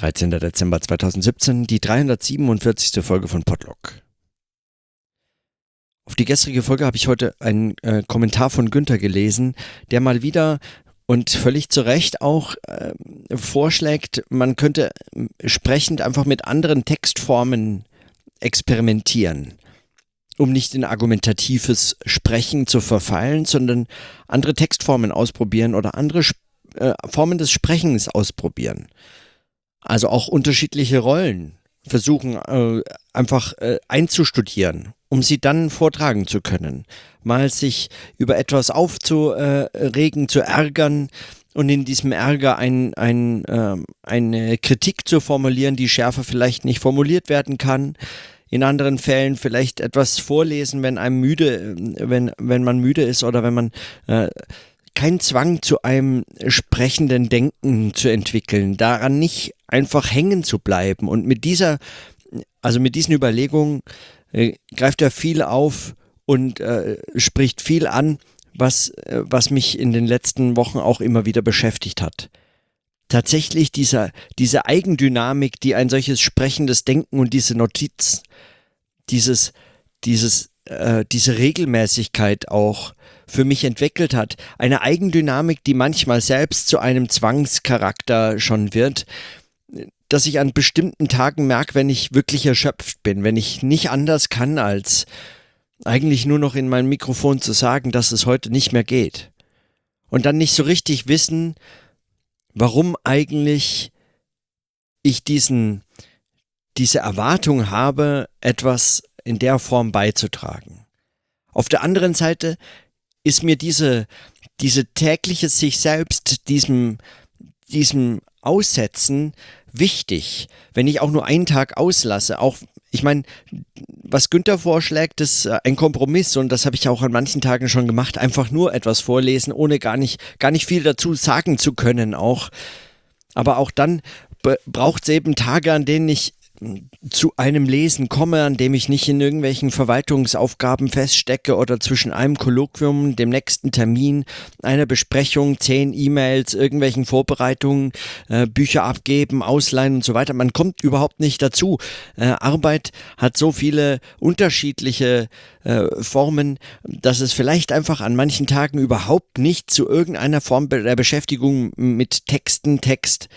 13. Dezember 2017, die 347. Folge von Podlock. Auf die gestrige Folge habe ich heute einen äh, Kommentar von Günther gelesen, der mal wieder und völlig zu Recht auch äh, vorschlägt, man könnte äh, sprechend einfach mit anderen Textformen experimentieren, um nicht in argumentatives Sprechen zu verfallen, sondern andere Textformen ausprobieren oder andere äh, Formen des Sprechens ausprobieren. Also auch unterschiedliche Rollen versuchen äh, einfach äh, einzustudieren, um sie dann vortragen zu können. Mal sich über etwas aufzuregen, zu ärgern und in diesem Ärger ein, ein, äh, eine Kritik zu formulieren, die schärfer vielleicht nicht formuliert werden kann. In anderen Fällen vielleicht etwas vorlesen, wenn einem müde, wenn, wenn man müde ist oder wenn man äh, kein Zwang zu einem sprechenden Denken zu entwickeln, daran nicht einfach hängen zu bleiben. Und mit dieser, also mit diesen Überlegungen äh, greift er viel auf und äh, spricht viel an, was, äh, was mich in den letzten Wochen auch immer wieder beschäftigt hat. Tatsächlich dieser, diese Eigendynamik, die ein solches sprechendes Denken und diese Notiz, dieses, dieses, äh, diese Regelmäßigkeit auch für mich entwickelt hat. Eine Eigendynamik, die manchmal selbst zu einem Zwangscharakter schon wird, dass ich an bestimmten Tagen merke, wenn ich wirklich erschöpft bin, wenn ich nicht anders kann, als eigentlich nur noch in mein Mikrofon zu sagen, dass es heute nicht mehr geht. Und dann nicht so richtig wissen, warum eigentlich ich diesen, diese Erwartung habe, etwas in der Form beizutragen. Auf der anderen Seite ist mir diese, diese tägliche sich selbst, diesem, diesem Aussetzen wichtig. Wenn ich auch nur einen Tag auslasse, auch ich meine, was Günther vorschlägt, ist äh, ein Kompromiss und das habe ich auch an manchen Tagen schon gemacht. Einfach nur etwas vorlesen, ohne gar nicht, gar nicht viel dazu sagen zu können auch. Aber auch dann braucht es eben Tage, an denen ich zu einem Lesen komme, an dem ich nicht in irgendwelchen Verwaltungsaufgaben feststecke oder zwischen einem Kolloquium, dem nächsten Termin, einer Besprechung, zehn E-Mails, irgendwelchen Vorbereitungen, äh, Bücher abgeben, ausleihen und so weiter. Man kommt überhaupt nicht dazu. Äh, Arbeit hat so viele unterschiedliche äh, Formen, dass es vielleicht einfach an manchen Tagen überhaupt nicht zu irgendeiner Form der Beschäftigung mit Texten, Text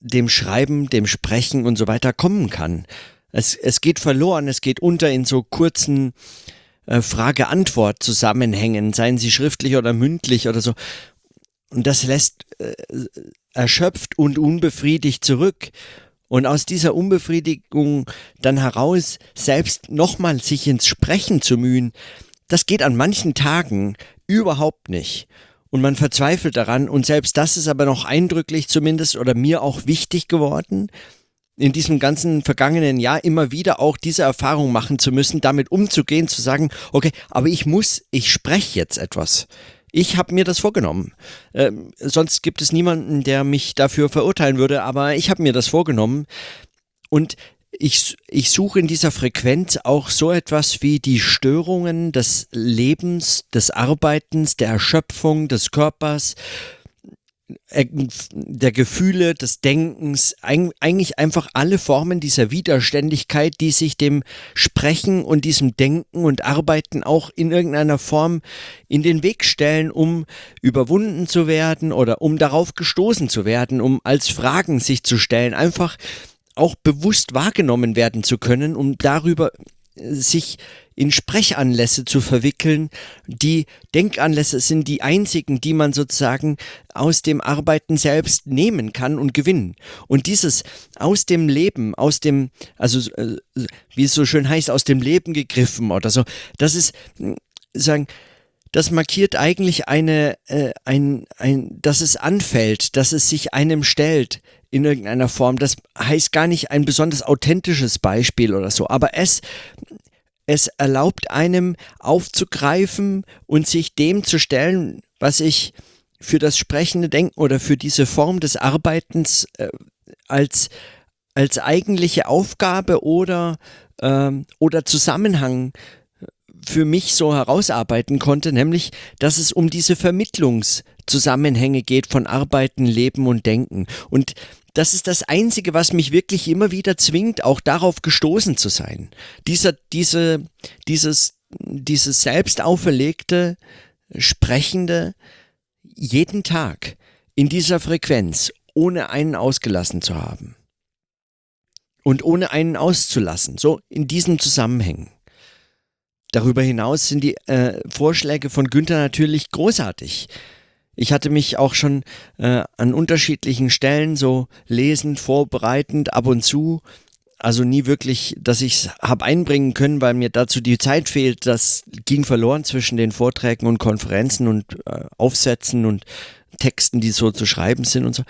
dem Schreiben, dem Sprechen und so weiter kommen kann. Es, es geht verloren, es geht unter in so kurzen äh, Frage-Antwort-Zusammenhängen, seien sie schriftlich oder mündlich oder so. Und das lässt äh, erschöpft und unbefriedigt zurück. Und aus dieser Unbefriedigung dann heraus selbst nochmal sich ins Sprechen zu mühen, das geht an manchen Tagen überhaupt nicht und man verzweifelt daran und selbst das ist aber noch eindrücklich zumindest oder mir auch wichtig geworden, in diesem ganzen vergangenen Jahr immer wieder auch diese Erfahrung machen zu müssen, damit umzugehen, zu sagen, okay, aber ich muss, ich spreche jetzt etwas. Ich habe mir das vorgenommen. Ähm, sonst gibt es niemanden, der mich dafür verurteilen würde, aber ich habe mir das vorgenommen. Und ich, ich suche in dieser Frequenz auch so etwas wie die Störungen des Lebens, des Arbeitens, der Erschöpfung des Körpers, äh, der Gefühle, des Denkens, eigentlich einfach alle Formen dieser Widerständigkeit, die sich dem Sprechen und diesem Denken und Arbeiten auch in irgendeiner Form in den Weg stellen, um überwunden zu werden oder um darauf gestoßen zu werden, um als Fragen sich zu stellen, einfach auch bewusst wahrgenommen werden zu können, um darüber äh, sich in Sprechanlässe zu verwickeln. Die Denkanlässe sind die einzigen, die man sozusagen aus dem Arbeiten selbst nehmen kann und gewinnen. Und dieses aus dem Leben, aus dem, also äh, wie es so schön heißt, aus dem Leben gegriffen oder so, das ist, hm, sagen, das markiert eigentlich eine, äh, ein, ein, dass es anfällt, dass es sich einem stellt in irgendeiner Form. Das heißt gar nicht ein besonders authentisches Beispiel oder so, aber es, es erlaubt einem aufzugreifen und sich dem zu stellen, was ich für das sprechende Denken oder für diese Form des Arbeitens äh, als, als eigentliche Aufgabe oder, ähm, oder Zusammenhang für mich so herausarbeiten konnte, nämlich, dass es um diese Vermittlungszusammenhänge geht von Arbeiten, Leben und Denken. Und das ist das Einzige, was mich wirklich immer wieder zwingt, auch darauf gestoßen zu sein. Dieser, diese, dieses, dieses selbst auferlegte, sprechende, jeden Tag in dieser Frequenz, ohne einen ausgelassen zu haben. Und ohne einen auszulassen, so in diesem Zusammenhängen. Darüber hinaus sind die äh, Vorschläge von Günther natürlich großartig. Ich hatte mich auch schon äh, an unterschiedlichen Stellen so lesend, vorbereitend, ab und zu, also nie wirklich, dass ich es habe einbringen können, weil mir dazu die Zeit fehlt. Das ging verloren zwischen den Vorträgen und Konferenzen und äh, Aufsätzen und Texten, die so zu schreiben sind und so.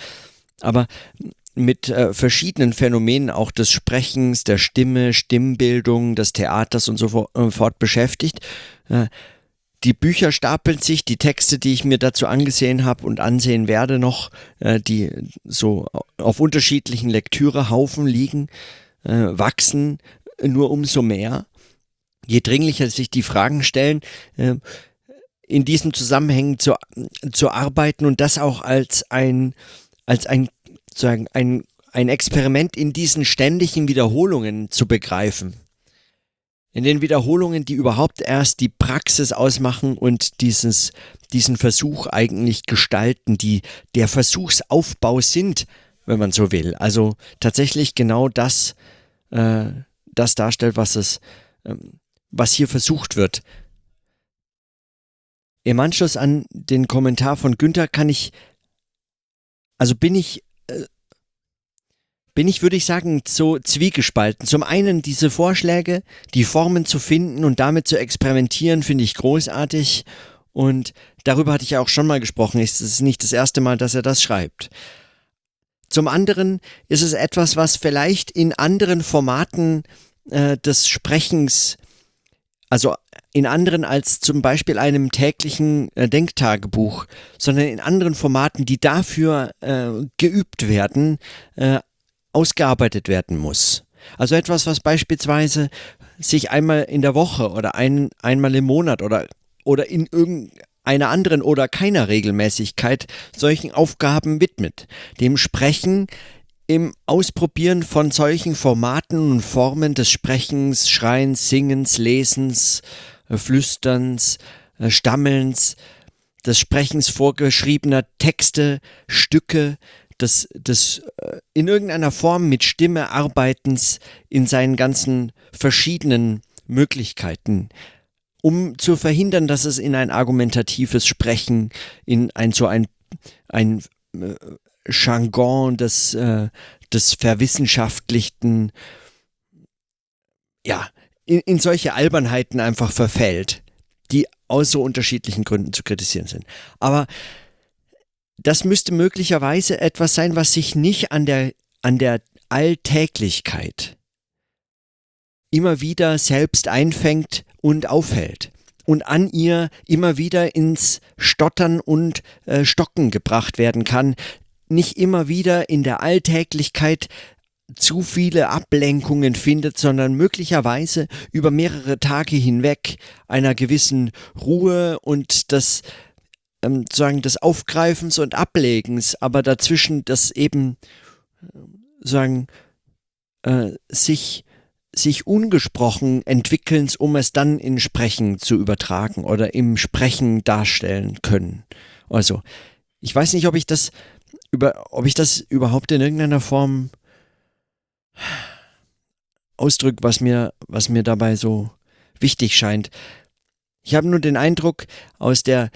Aber mit äh, verschiedenen Phänomenen auch des Sprechens, der Stimme, Stimmbildung, des Theaters und so äh, fort beschäftigt. Äh, die Bücher stapeln sich, die Texte, die ich mir dazu angesehen habe und ansehen werde noch, äh, die so auf unterschiedlichen Lektürehaufen liegen, äh, wachsen nur umso mehr. Je dringlicher sich die Fragen stellen, in diesem Zusammenhang zu, zu arbeiten und das auch als ein, als ein sozusagen ein, ein Experiment in diesen ständigen Wiederholungen zu begreifen. In den Wiederholungen, die überhaupt erst die Praxis ausmachen und dieses, diesen Versuch eigentlich gestalten, die der Versuchsaufbau sind, wenn man so will. Also tatsächlich genau das, äh, das darstellt, was es, ähm, was hier versucht wird. Im Anschluss an den Kommentar von Günther kann ich, also bin ich bin ich, würde ich sagen, so zwiegespalten. Zum einen diese Vorschläge, die Formen zu finden und damit zu experimentieren, finde ich großartig. Und darüber hatte ich ja auch schon mal gesprochen. Es ist nicht das erste Mal, dass er das schreibt. Zum anderen ist es etwas, was vielleicht in anderen Formaten äh, des Sprechens, also in anderen als zum Beispiel einem täglichen äh, Denktagebuch, sondern in anderen Formaten, die dafür äh, geübt werden, äh, ausgearbeitet werden muss. Also etwas, was beispielsweise sich einmal in der Woche oder ein, einmal im Monat oder, oder in irgendeiner anderen oder keiner Regelmäßigkeit solchen Aufgaben widmet. Dem Sprechen im Ausprobieren von solchen Formaten und Formen des Sprechens, Schreiens, Singens, Lesens, äh, Flüsterns, äh, Stammelns, des Sprechens vorgeschriebener Texte, Stücke, des, des äh, in irgendeiner Form mit Stimme arbeitens in seinen ganzen verschiedenen Möglichkeiten, um zu verhindern, dass es in ein argumentatives Sprechen, in ein so ein, ein äh, Jargon des, äh, des verwissenschaftlichten, ja, in, in solche Albernheiten einfach verfällt, die aus so unterschiedlichen Gründen zu kritisieren sind. Aber das müsste möglicherweise etwas sein, was sich nicht an der, an der Alltäglichkeit immer wieder selbst einfängt und aufhält und an ihr immer wieder ins Stottern und äh, Stocken gebracht werden kann, nicht immer wieder in der Alltäglichkeit zu viele Ablenkungen findet, sondern möglicherweise über mehrere Tage hinweg einer gewissen Ruhe und das ähm, sozusagen des Aufgreifens und Ablegens, aber dazwischen das eben äh, sagen äh, sich sich ungesprochen entwickelns, um es dann in Sprechen zu übertragen oder im Sprechen darstellen können. Also, ich weiß nicht, ob ich das über, ob ich das überhaupt in irgendeiner Form ausdrücke, was mir, was mir dabei so wichtig scheint. Ich habe nur den Eindruck, aus der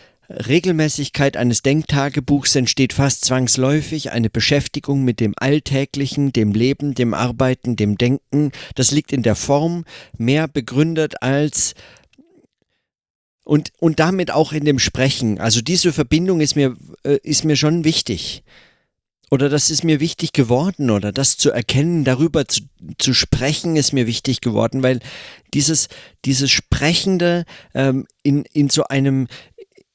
Regelmäßigkeit eines Denktagebuchs entsteht fast zwangsläufig eine Beschäftigung mit dem Alltäglichen, dem Leben, dem Arbeiten, dem Denken. Das liegt in der Form mehr begründet als und, und damit auch in dem Sprechen. Also diese Verbindung ist mir, äh, ist mir schon wichtig. Oder das ist mir wichtig geworden oder das zu erkennen, darüber zu, zu sprechen, ist mir wichtig geworden, weil dieses, dieses Sprechende ähm, in, in so einem,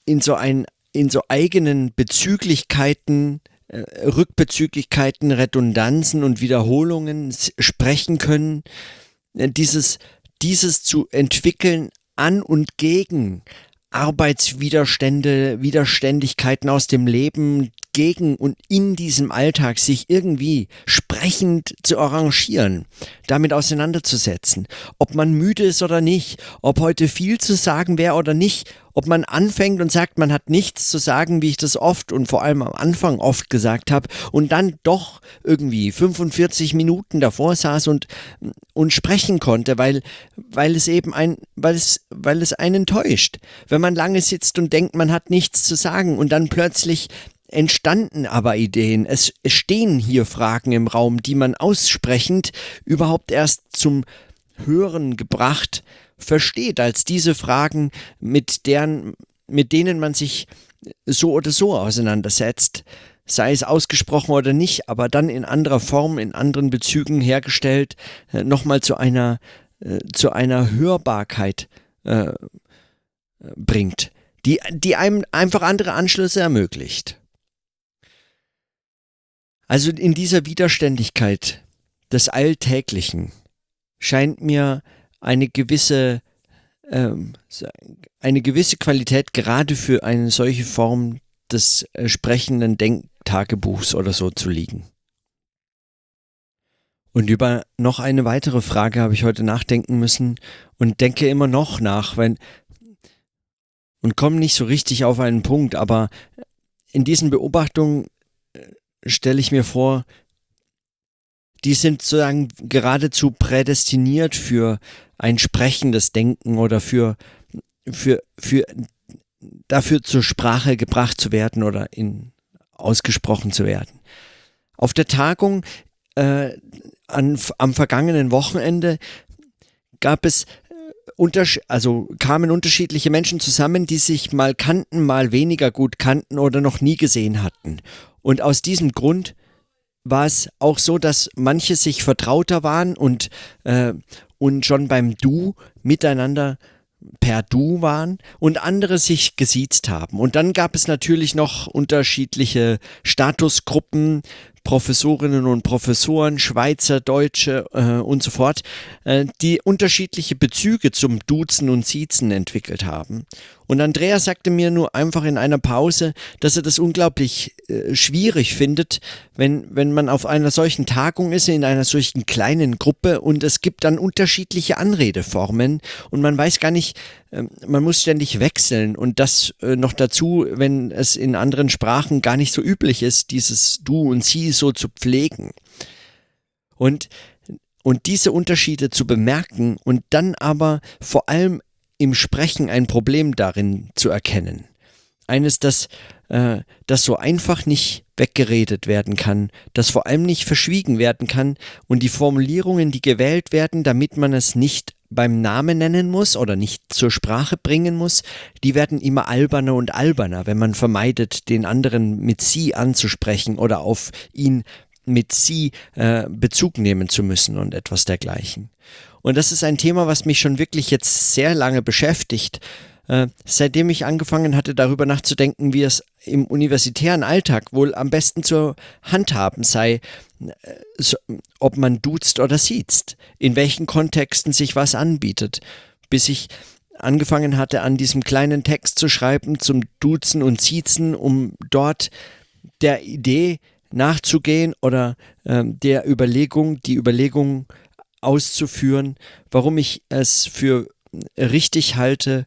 in so ein, in so eigenen Bezüglichkeiten, äh, Rückbezüglichkeiten, Redundanzen und Wiederholungen sprechen können, äh, dieses, dieses zu entwickeln an und gegen Arbeitswiderstände, Widerständigkeiten aus dem Leben, gegen und in diesem Alltag sich irgendwie sprechend zu arrangieren, damit auseinanderzusetzen, ob man müde ist oder nicht, ob heute viel zu sagen wäre oder nicht, ob man anfängt und sagt, man hat nichts zu sagen, wie ich das oft und vor allem am Anfang oft gesagt habe, und dann doch irgendwie 45 Minuten davor saß und, und sprechen konnte, weil, weil es eben ein, weil es, weil es einen täuscht. Wenn man lange sitzt und denkt, man hat nichts zu sagen und dann plötzlich entstanden aber Ideen. Es stehen hier Fragen im Raum, die man aussprechend überhaupt erst zum Hören gebracht versteht, als diese Fragen, mit deren, mit denen man sich so oder so auseinandersetzt, sei es ausgesprochen oder nicht, aber dann in anderer Form, in anderen Bezügen hergestellt, äh, nochmal zu einer, äh, zu einer Hörbarkeit äh, bringt, die, die einem einfach andere Anschlüsse ermöglicht. Also in dieser Widerständigkeit des Alltäglichen scheint mir eine gewisse ähm, eine gewisse Qualität gerade für eine solche Form des sprechenden Denktagebuchs oder so zu liegen. Und über noch eine weitere Frage habe ich heute nachdenken müssen und denke immer noch nach, wenn und komme nicht so richtig auf einen Punkt, aber in diesen Beobachtungen stelle ich mir vor, die sind sozusagen geradezu prädestiniert für ein sprechendes Denken oder für, für, für dafür zur Sprache gebracht zu werden oder in, ausgesprochen zu werden. Auf der Tagung äh, an, am vergangenen Wochenende gab es also kamen unterschiedliche Menschen zusammen, die sich mal kannten, mal weniger gut kannten oder noch nie gesehen hatten. Und aus diesem Grund war es auch so, dass manche sich vertrauter waren und, äh, und schon beim Du miteinander per Du waren und andere sich gesiezt haben. Und dann gab es natürlich noch unterschiedliche Statusgruppen, Professorinnen und Professoren, Schweizer, Deutsche äh, und so fort, äh, die unterschiedliche Bezüge zum Duzen und Siezen entwickelt haben. Und Andrea sagte mir nur einfach in einer Pause, dass er das unglaublich äh, schwierig findet, wenn, wenn man auf einer solchen Tagung ist, in einer solchen kleinen Gruppe und es gibt dann unterschiedliche Anredeformen und man weiß gar nicht, man muss ständig wechseln und das äh, noch dazu, wenn es in anderen Sprachen gar nicht so üblich ist, dieses Du und Sie so zu pflegen. Und und diese Unterschiede zu bemerken und dann aber vor allem im Sprechen ein Problem darin zu erkennen. Eines, das, äh, das so einfach nicht weggeredet werden kann, das vor allem nicht verschwiegen werden kann und die Formulierungen, die gewählt werden, damit man es nicht beim Namen nennen muss oder nicht zur Sprache bringen muss, die werden immer alberner und alberner, wenn man vermeidet, den anderen mit sie anzusprechen oder auf ihn mit sie äh, Bezug nehmen zu müssen und etwas dergleichen. Und das ist ein Thema, was mich schon wirklich jetzt sehr lange beschäftigt, äh, seitdem ich angefangen hatte, darüber nachzudenken, wie es im universitären Alltag wohl am besten zu handhaben sei, äh, so, ob man duzt oder siezt, in welchen Kontexten sich was anbietet, bis ich angefangen hatte, an diesem kleinen Text zu schreiben zum Duzen und Siezen, um dort der Idee nachzugehen oder äh, der Überlegung, die Überlegung auszuführen, warum ich es für richtig halte,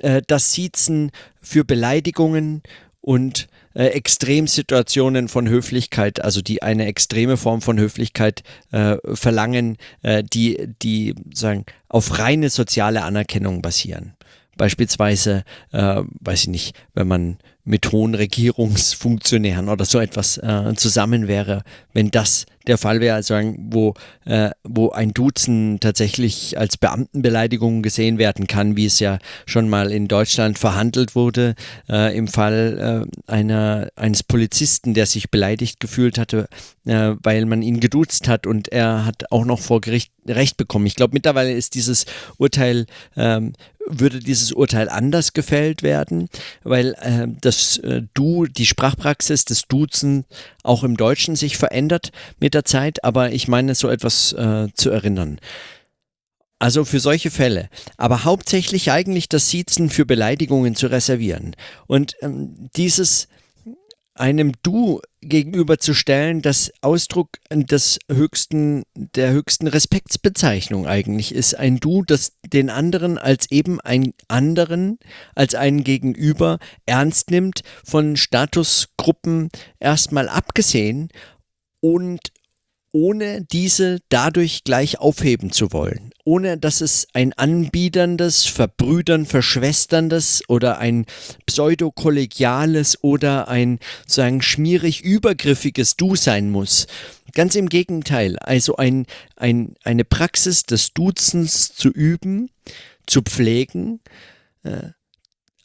äh, das Siezen für Beleidigungen und äh, Extremsituationen von Höflichkeit, also die eine extreme Form von Höflichkeit äh, verlangen, äh, die, die sagen, auf reine soziale Anerkennung basieren. Beispielsweise, äh, weiß ich nicht, wenn man mit hohen Regierungsfunktionären oder so etwas äh, zusammen wäre, wenn das der Fall wäre, also wo, äh, wo ein Duzen tatsächlich als Beamtenbeleidigung gesehen werden kann, wie es ja schon mal in Deutschland verhandelt wurde, äh, im Fall äh, einer, eines Polizisten, der sich beleidigt gefühlt hatte, äh, weil man ihn geduzt hat und er hat auch noch vor Gericht Recht bekommen. Ich glaube, mittlerweile ist dieses Urteil ähm, würde dieses Urteil anders gefällt werden, weil äh, das äh, Du, die Sprachpraxis des Duzen auch im Deutschen sich verändert mit der Zeit, aber ich meine so etwas äh, zu erinnern. Also für solche Fälle. Aber hauptsächlich eigentlich das Siezen für Beleidigungen zu reservieren. Und ähm, dieses einem Du gegenüberzustellen, das Ausdruck des höchsten, der höchsten Respektsbezeichnung eigentlich ist. Ein Du, das den anderen als eben einen anderen, als einen Gegenüber ernst nimmt, von Statusgruppen erstmal abgesehen und ohne diese dadurch gleich aufheben zu wollen, ohne dass es ein anbiederndes, verbrüdern, verschwesterndes oder ein pseudokollegiales oder ein sagen schmierig übergriffiges Du sein muss. Ganz im Gegenteil, also ein, ein, eine Praxis des Duzens zu üben, zu pflegen, äh,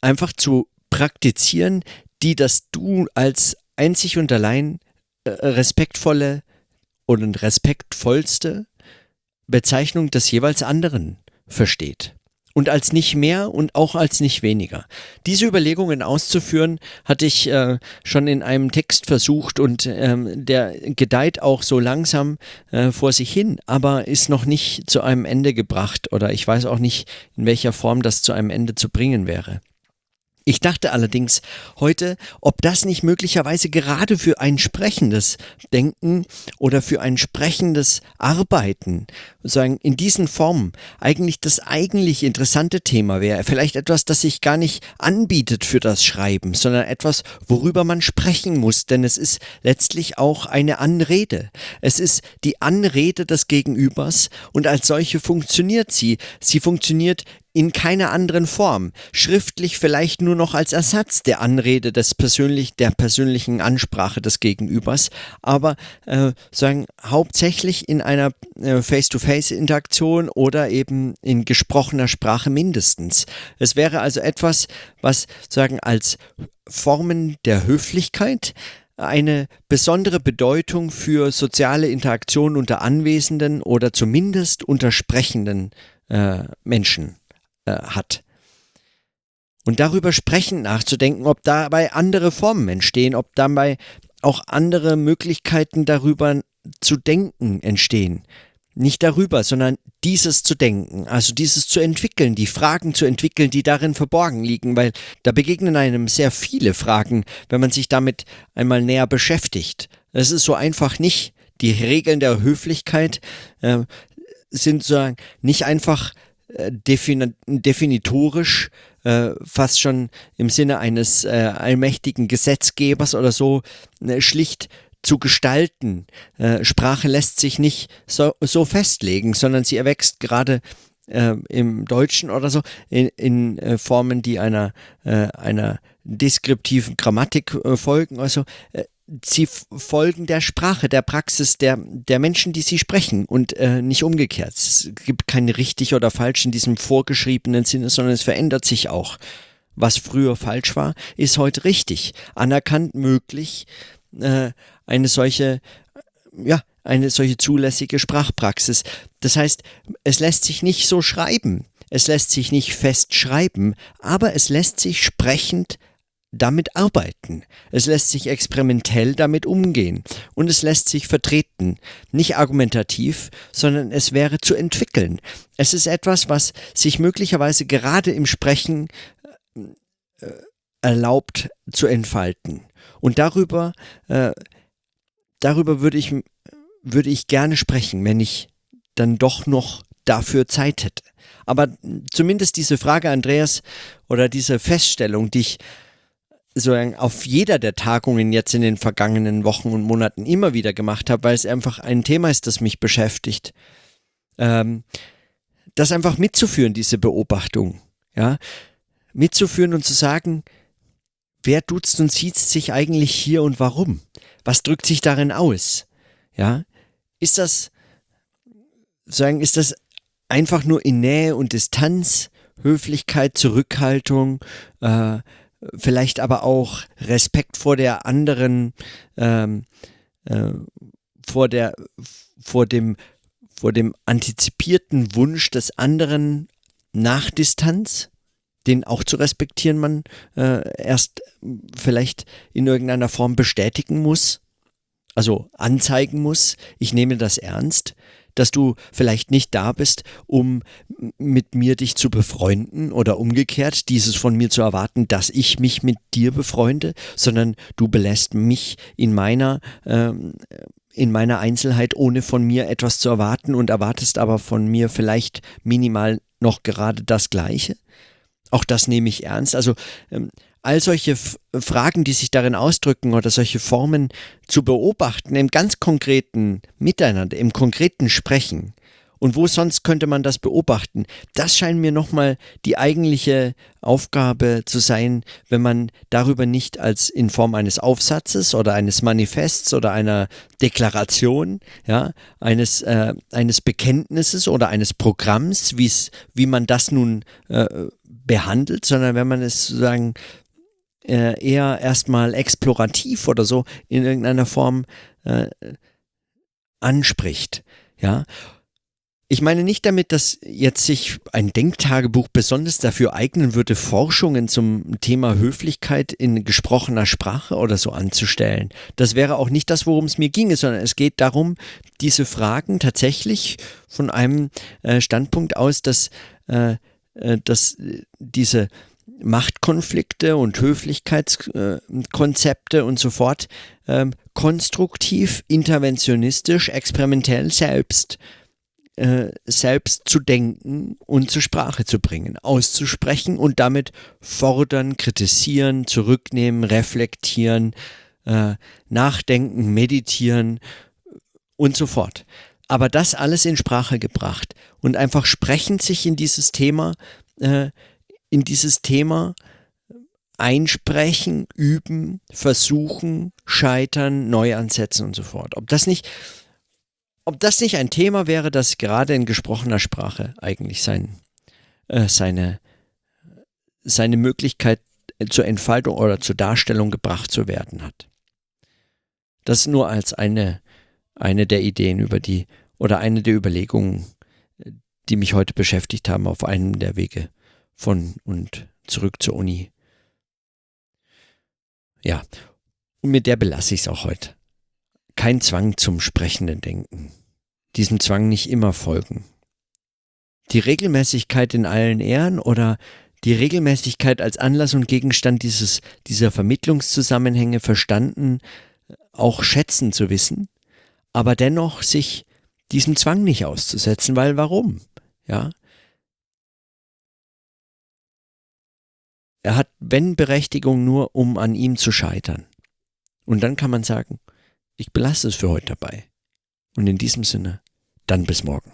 einfach zu praktizieren, die das Du als einzig und allein äh, respektvolle und respektvollste Bezeichnung des jeweils anderen versteht. Und als nicht mehr und auch als nicht weniger. Diese Überlegungen auszuführen, hatte ich äh, schon in einem Text versucht und ähm, der gedeiht auch so langsam äh, vor sich hin, aber ist noch nicht zu einem Ende gebracht oder ich weiß auch nicht, in welcher Form das zu einem Ende zu bringen wäre. Ich dachte allerdings heute, ob das nicht möglicherweise gerade für ein sprechendes Denken oder für ein sprechendes Arbeiten, sagen in diesen Formen, eigentlich das eigentlich interessante Thema wäre. Vielleicht etwas, das sich gar nicht anbietet für das Schreiben, sondern etwas, worüber man sprechen muss, denn es ist letztlich auch eine Anrede. Es ist die Anrede des Gegenübers und als solche funktioniert sie. Sie funktioniert in keiner anderen Form, schriftlich vielleicht nur noch als Ersatz der Anrede des persönlich, der persönlichen Ansprache des Gegenübers, aber äh, sagen hauptsächlich in einer äh, Face-to-Face-Interaktion oder eben in gesprochener Sprache mindestens. Es wäre also etwas, was sagen als Formen der Höflichkeit eine besondere Bedeutung für soziale Interaktion unter Anwesenden oder zumindest unter sprechenden äh, Menschen äh, hat. Und darüber sprechen, nachzudenken, ob dabei andere Formen entstehen, ob dabei auch andere Möglichkeiten darüber zu denken entstehen. Nicht darüber, sondern dieses zu denken, also dieses zu entwickeln, die Fragen zu entwickeln, die darin verborgen liegen, weil da begegnen einem sehr viele Fragen, wenn man sich damit einmal näher beschäftigt. Es ist so einfach nicht. Die Regeln der Höflichkeit äh, sind sozusagen nicht einfach defin definitorisch äh, fast schon im Sinne eines äh, allmächtigen Gesetzgebers oder so äh, schlicht zu gestalten. Äh, Sprache lässt sich nicht so, so, festlegen, sondern sie erwächst gerade äh, im Deutschen oder so in, in Formen, die einer, einer deskriptiven Grammatik folgen. Also sie folgen der Sprache, der Praxis der, der Menschen, die sie sprechen und äh, nicht umgekehrt. Es gibt kein richtig oder falsch in diesem vorgeschriebenen Sinne, sondern es verändert sich auch. Was früher falsch war, ist heute richtig, anerkannt, möglich, äh, eine solche, ja, eine solche zulässige Sprachpraxis. Das heißt, es lässt sich nicht so schreiben, es lässt sich nicht fest schreiben, aber es lässt sich sprechend damit arbeiten. Es lässt sich experimentell damit umgehen und es lässt sich vertreten. Nicht argumentativ, sondern es wäre zu entwickeln. Es ist etwas, was sich möglicherweise gerade im Sprechen äh, erlaubt zu entfalten. Und darüber, äh, darüber würde ich, würde ich gerne sprechen, wenn ich dann doch noch dafür Zeit hätte. Aber zumindest diese Frage, Andreas, oder diese Feststellung, die ich so auf jeder der Tagungen jetzt in den vergangenen Wochen und Monaten immer wieder gemacht habe, weil es einfach ein Thema ist, das mich beschäftigt. Ähm, das einfach mitzuführen, diese Beobachtung, ja, mitzuführen und zu sagen, wer duzt und sieht sich eigentlich hier und warum? Was drückt sich darin aus? Ja, ist das, sagen, ist das einfach nur in Nähe und Distanz, Höflichkeit, Zurückhaltung, äh, vielleicht aber auch Respekt vor der anderen, ähm, äh, vor der, vor dem, vor dem antizipierten Wunsch des anderen nach Distanz, den auch zu respektieren man äh, erst vielleicht in irgendeiner Form bestätigen muss. also anzeigen muss, ich nehme das ernst, dass du vielleicht nicht da bist, um mit mir dich zu befreunden oder umgekehrt dieses von mir zu erwarten, dass ich mich mit dir befreunde, sondern du belässt mich in meiner ähm, in meiner Einzelheit, ohne von mir etwas zu erwarten und erwartest aber von mir vielleicht minimal noch gerade das Gleiche. Auch das nehme ich ernst. Also ähm, all solche F Fragen, die sich darin ausdrücken oder solche Formen zu beobachten im ganz konkreten Miteinander, im konkreten Sprechen. Und wo sonst könnte man das beobachten? Das scheint mir nochmal die eigentliche Aufgabe zu sein, wenn man darüber nicht als in Form eines Aufsatzes oder eines Manifests oder einer Deklaration, ja, eines, äh, eines Bekenntnisses oder eines Programms, wie man das nun äh, behandelt, sondern wenn man es sozusagen äh, eher erstmal explorativ oder so in irgendeiner Form äh, anspricht. Ja. Ich meine nicht damit, dass jetzt sich ein Denktagebuch besonders dafür eignen würde, Forschungen zum Thema Höflichkeit in gesprochener Sprache oder so anzustellen. Das wäre auch nicht das, worum es mir ginge, sondern es geht darum, diese Fragen tatsächlich von einem äh, Standpunkt aus, dass, äh, äh dass diese Machtkonflikte und Höflichkeitskonzepte und so fort ähm, konstruktiv, interventionistisch, experimentell selbst äh, selbst zu denken und zur Sprache zu bringen, auszusprechen und damit fordern, kritisieren, zurücknehmen, reflektieren, äh, nachdenken, meditieren und so fort. Aber das alles in Sprache gebracht und einfach sprechend sich in dieses Thema äh, in dieses Thema einsprechen, üben, versuchen, scheitern, neu ansetzen und so fort. Ob das nicht, ob das nicht ein Thema wäre, das gerade in gesprochener Sprache eigentlich sein, äh, seine, seine Möglichkeit zur Entfaltung oder zur Darstellung gebracht zu werden hat. Das nur als eine, eine der Ideen über die oder eine der Überlegungen, die mich heute beschäftigt haben auf einem der Wege von und zurück zur Uni. Ja, und mit der belasse ich es auch heute. Kein Zwang zum sprechenden Denken. Diesem Zwang nicht immer folgen. Die Regelmäßigkeit in allen Ehren oder die Regelmäßigkeit als Anlass und Gegenstand dieses, dieser Vermittlungszusammenhänge verstanden, auch schätzen zu wissen, aber dennoch sich diesem Zwang nicht auszusetzen, weil warum? Ja, Er hat wenn Berechtigung nur, um an ihm zu scheitern. Und dann kann man sagen, ich belasse es für heute dabei. Und in diesem Sinne, dann bis morgen.